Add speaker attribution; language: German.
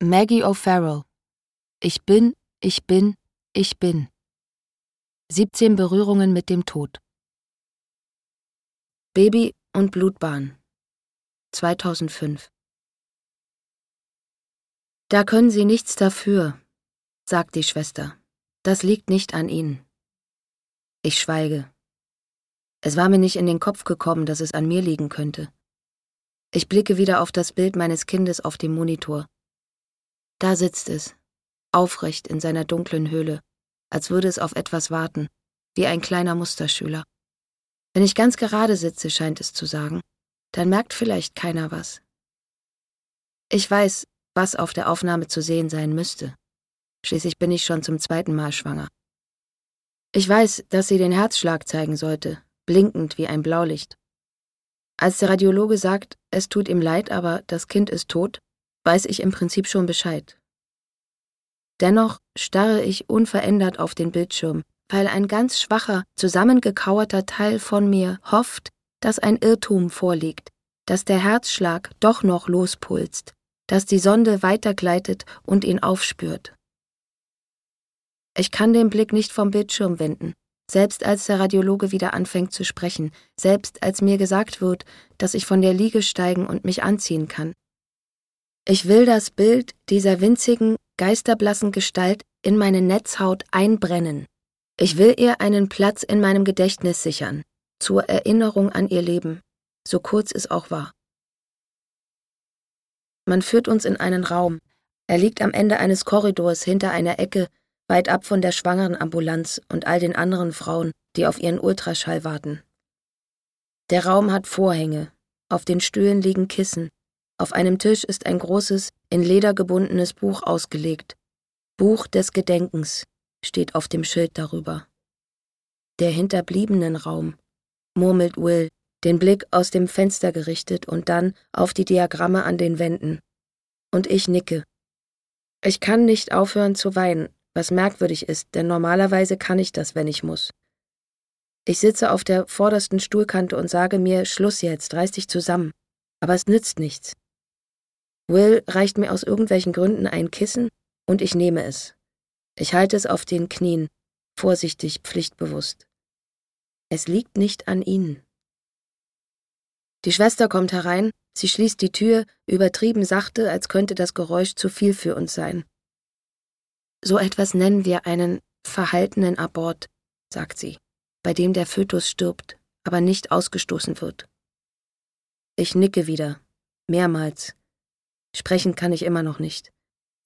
Speaker 1: Maggie O'Farrell. Ich bin, ich bin, ich bin. 17 Berührungen mit dem Tod. Baby und Blutbahn. 2005. Da können Sie nichts dafür, sagt die Schwester. Das liegt nicht an Ihnen. Ich schweige. Es war mir nicht in den Kopf gekommen, dass es an mir liegen könnte. Ich blicke wieder auf das Bild meines Kindes auf dem Monitor. Da sitzt es, aufrecht in seiner dunklen Höhle, als würde es auf etwas warten, wie ein kleiner Musterschüler. Wenn ich ganz gerade sitze, scheint es zu sagen, dann merkt vielleicht keiner was. Ich weiß, was auf der Aufnahme zu sehen sein müsste. Schließlich bin ich schon zum zweiten Mal schwanger. Ich weiß, dass sie den Herzschlag zeigen sollte, blinkend wie ein Blaulicht. Als der Radiologe sagt, es tut ihm leid, aber das Kind ist tot, weiß ich im Prinzip schon Bescheid. Dennoch starre ich unverändert auf den Bildschirm, weil ein ganz schwacher, zusammengekauerter Teil von mir hofft, dass ein Irrtum vorliegt, dass der Herzschlag doch noch lospulst, dass die Sonde weitergleitet und ihn aufspürt. Ich kann den Blick nicht vom Bildschirm wenden, selbst als der Radiologe wieder anfängt zu sprechen, selbst als mir gesagt wird, dass ich von der Liege steigen und mich anziehen kann. Ich will das Bild dieser winzigen, geisterblassen Gestalt in meine Netzhaut einbrennen. Ich will ihr einen Platz in meinem Gedächtnis sichern, zur Erinnerung an ihr Leben, so kurz es auch war. Man führt uns in einen Raum. Er liegt am Ende eines Korridors hinter einer Ecke, weit ab von der Schwangerenambulanz und all den anderen Frauen, die auf ihren Ultraschall warten. Der Raum hat Vorhänge, auf den Stühlen liegen Kissen, auf einem Tisch ist ein großes, in Leder gebundenes Buch ausgelegt. Buch des Gedenkens steht auf dem Schild darüber. Der hinterbliebenen Raum, murmelt Will, den Blick aus dem Fenster gerichtet und dann auf die Diagramme an den Wänden. Und ich nicke. Ich kann nicht aufhören zu weinen, was merkwürdig ist, denn normalerweise kann ich das, wenn ich muss. Ich sitze auf der vordersten Stuhlkante und sage mir, Schluss jetzt, reiß dich zusammen. Aber es nützt nichts. Will reicht mir aus irgendwelchen Gründen ein Kissen und ich nehme es. Ich halte es auf den Knien, vorsichtig, pflichtbewusst. Es liegt nicht an ihnen. Die Schwester kommt herein, sie schließt die Tür, übertrieben sachte, als könnte das Geräusch zu viel für uns sein. So etwas nennen wir einen verhaltenen Abort, sagt sie, bei dem der Fötus stirbt, aber nicht ausgestoßen wird. Ich nicke wieder, mehrmals, Sprechen kann ich immer noch nicht.